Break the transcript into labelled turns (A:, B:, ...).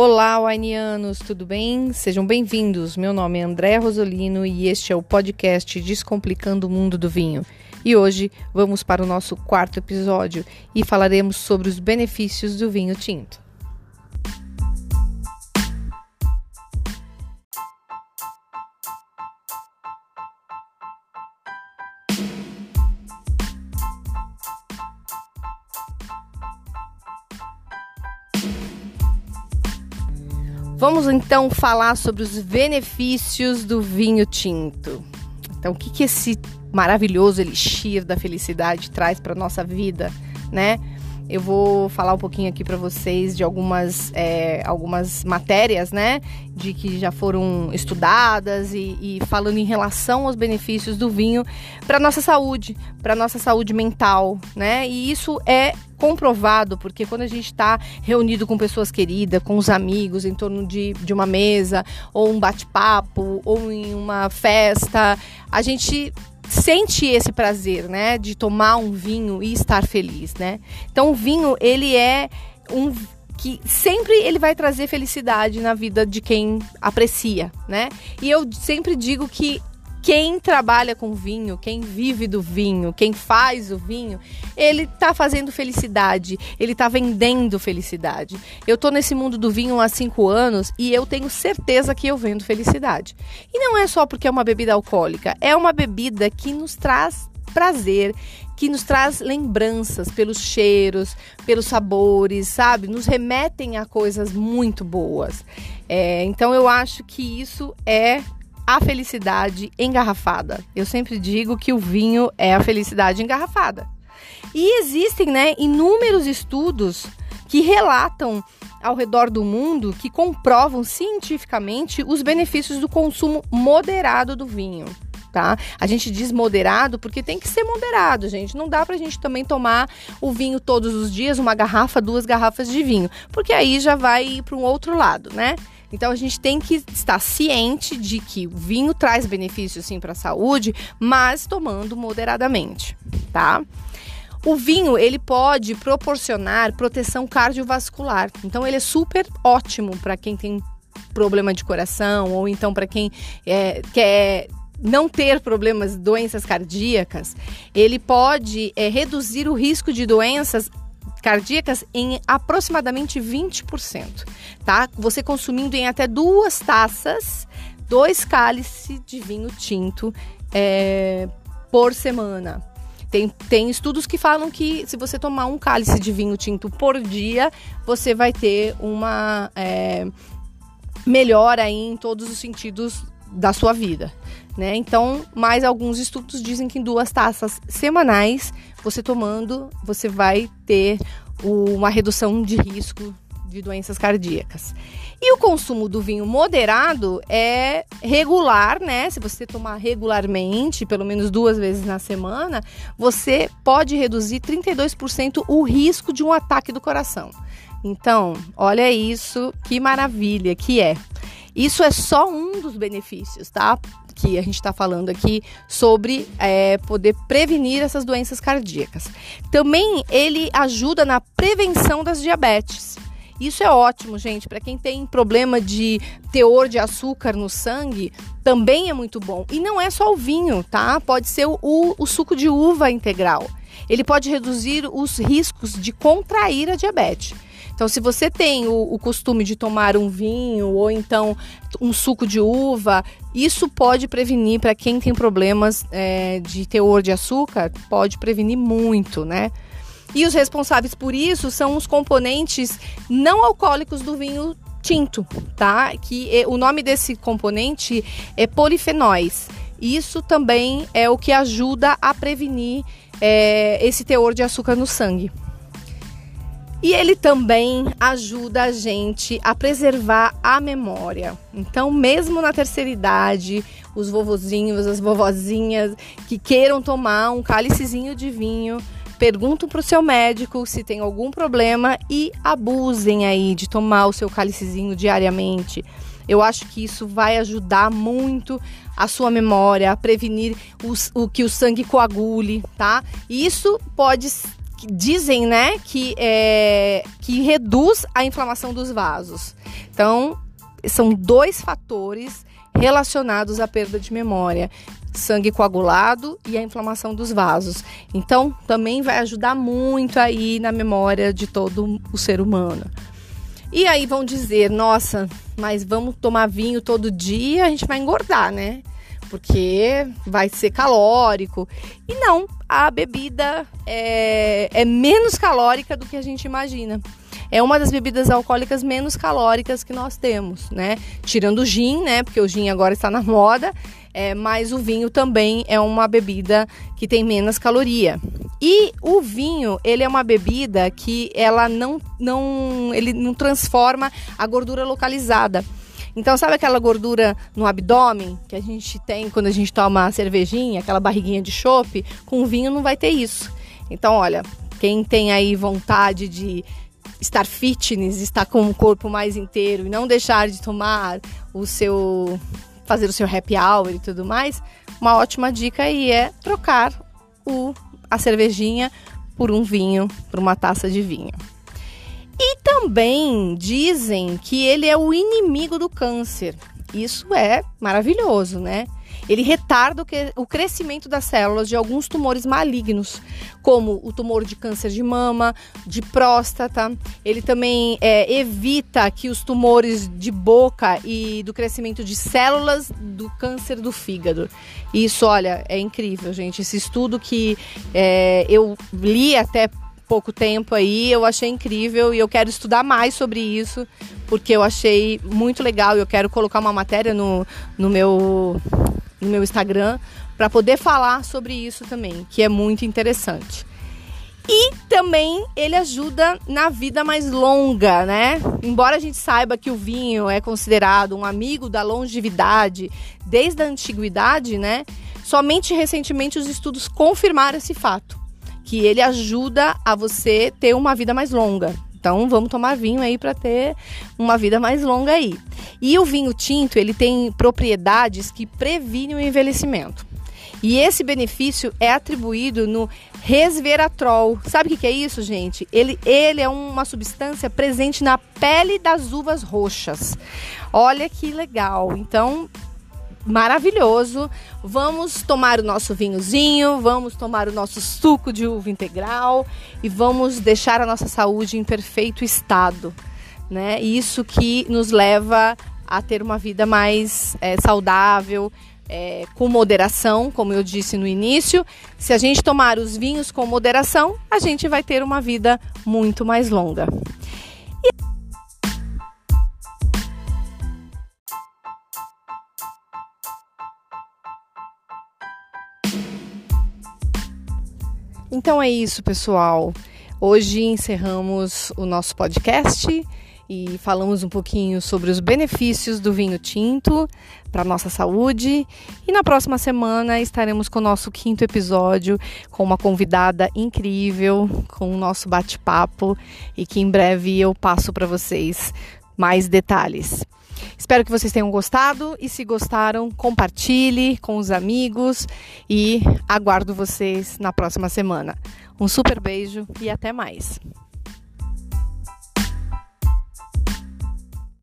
A: Olá, Wainianos, tudo bem? Sejam bem-vindos. Meu nome é André Rosolino e este é o podcast Descomplicando o Mundo do Vinho. E hoje vamos para o nosso quarto episódio e falaremos sobre os benefícios do vinho tinto. Vamos então falar sobre os benefícios do vinho tinto. Então, o que, que esse maravilhoso elixir da felicidade traz para nossa vida, né? Eu vou falar um pouquinho aqui para vocês de algumas, é, algumas matérias, né? De que já foram estudadas e, e falando em relação aos benefícios do vinho para nossa saúde, para nossa saúde mental, né? E isso é comprovado, porque quando a gente está reunido com pessoas queridas, com os amigos, em torno de, de uma mesa, ou um bate-papo, ou em uma festa, a gente sente esse prazer, né, de tomar um vinho e estar feliz, né? Então o vinho, ele é um que sempre ele vai trazer felicidade na vida de quem aprecia, né? E eu sempre digo que quem trabalha com vinho, quem vive do vinho, quem faz o vinho, ele tá fazendo felicidade, ele tá vendendo felicidade. Eu tô nesse mundo do vinho há cinco anos e eu tenho certeza que eu vendo felicidade. E não é só porque é uma bebida alcoólica, é uma bebida que nos traz prazer, que nos traz lembranças pelos cheiros, pelos sabores, sabe? Nos remetem a coisas muito boas. É, então eu acho que isso é a felicidade engarrafada. Eu sempre digo que o vinho é a felicidade engarrafada. E existem, né, inúmeros estudos que relatam ao redor do mundo que comprovam cientificamente os benefícios do consumo moderado do vinho. Tá? A gente diz moderado porque tem que ser moderado, gente. Não dá pra gente também tomar o vinho todos os dias, uma garrafa, duas garrafas de vinho, porque aí já vai para um outro lado, né? Então a gente tem que estar ciente de que o vinho traz benefícios sim para a saúde, mas tomando moderadamente, tá? O vinho ele pode proporcionar proteção cardiovascular, então ele é super ótimo para quem tem problema de coração ou então para quem é, quer não ter problemas, doenças cardíacas, ele pode é, reduzir o risco de doenças cardíacas em aproximadamente 20%, tá? Você consumindo em até duas taças, dois cálices de vinho tinto é, por semana. Tem, tem estudos que falam que se você tomar um cálice de vinho tinto por dia, você vai ter uma é, melhora em todos os sentidos da sua vida. Né? Então, mais alguns estudos dizem que em duas taças semanais, você tomando, você vai ter uma redução de risco de doenças cardíacas. E o consumo do vinho moderado é regular, né? Se você tomar regularmente, pelo menos duas vezes na semana, você pode reduzir 32% o risco de um ataque do coração. Então, olha isso, que maravilha que é. Isso é só um dos benefícios, tá? Que a gente está falando aqui sobre é, poder prevenir essas doenças cardíacas. Também ele ajuda na prevenção das diabetes. Isso é ótimo, gente. Para quem tem problema de teor de açúcar no sangue, também é muito bom. E não é só o vinho, tá? Pode ser o, o suco de uva integral. Ele pode reduzir os riscos de contrair a diabetes. Então, se você tem o, o costume de tomar um vinho ou então um suco de uva, isso pode prevenir para quem tem problemas é, de teor de açúcar, pode prevenir muito, né? E os responsáveis por isso são os componentes não alcoólicos do vinho tinto, tá? Que é, o nome desse componente é polifenóis. Isso também é o que ajuda a prevenir é, esse teor de açúcar no sangue. E ele também ajuda a gente a preservar a memória. Então, mesmo na terceira idade, os vovozinhos, as vovozinhas que queiram tomar um cálicezinho de vinho, perguntam para o seu médico se tem algum problema e abusem aí de tomar o seu cálicezinho diariamente. Eu acho que isso vai ajudar muito a sua memória, a prevenir os, o que o sangue coagule, tá? Isso pode dizem, né, que, é, que reduz a inflamação dos vasos. Então, são dois fatores relacionados à perda de memória: sangue coagulado e a inflamação dos vasos. Então, também vai ajudar muito aí na memória de todo o ser humano. E aí vão dizer: nossa, mas vamos tomar vinho todo dia, a gente vai engordar, né? Porque vai ser calórico. E não, a bebida é, é menos calórica do que a gente imagina é uma das bebidas alcoólicas menos calóricas que nós temos, né? Tirando o gin, né? Porque o gin agora está na moda, é, mas o vinho também é uma bebida que tem menos caloria. E o vinho, ele é uma bebida que ela não, não, ele não transforma a gordura localizada. Então, sabe aquela gordura no abdômen que a gente tem quando a gente toma cervejinha, aquela barriguinha de chope? Com vinho não vai ter isso. Então, olha, quem tem aí vontade de estar fitness, estar com o corpo mais inteiro e não deixar de tomar o seu fazer o seu happy hour e tudo mais, uma ótima dica aí é trocar o a cervejinha por um vinho, por uma taça de vinho. E também dizem que ele é o inimigo do câncer. Isso é maravilhoso, né? Ele retarda o crescimento das células de alguns tumores malignos, como o tumor de câncer de mama, de próstata. Ele também é, evita que os tumores de boca e do crescimento de células do câncer do fígado. Isso, olha, é incrível, gente. Esse estudo que é, eu li até pouco tempo aí, eu achei incrível e eu quero estudar mais sobre isso, porque eu achei muito legal e eu quero colocar uma matéria no, no meu no meu Instagram para poder falar sobre isso também, que é muito interessante. E também ele ajuda na vida mais longa, né? Embora a gente saiba que o vinho é considerado um amigo da longevidade desde a antiguidade, né? Somente recentemente os estudos confirmaram esse fato, que ele ajuda a você ter uma vida mais longa. Então vamos tomar vinho aí para ter uma vida mais longa aí. E o vinho tinto, ele tem propriedades que previnem o envelhecimento. E esse benefício é atribuído no resveratrol. Sabe o que é isso, gente? Ele, ele é uma substância presente na pele das uvas roxas. Olha que legal. Então, maravilhoso. Vamos tomar o nosso vinhozinho, vamos tomar o nosso suco de uva integral e vamos deixar a nossa saúde em perfeito estado, né? Isso que nos leva a ter uma vida mais é, saudável, é, com moderação, como eu disse no início. Se a gente tomar os vinhos com moderação, a gente vai ter uma vida muito mais longa. Então é isso, pessoal. Hoje encerramos o nosso podcast e falamos um pouquinho sobre os benefícios do vinho tinto para nossa saúde. E na próxima semana estaremos com o nosso quinto episódio com uma convidada incrível, com o nosso bate-papo e que em breve eu passo para vocês mais detalhes. Espero que vocês tenham gostado e se gostaram, compartilhe com os amigos e aguardo vocês na próxima semana. Um super beijo e até mais.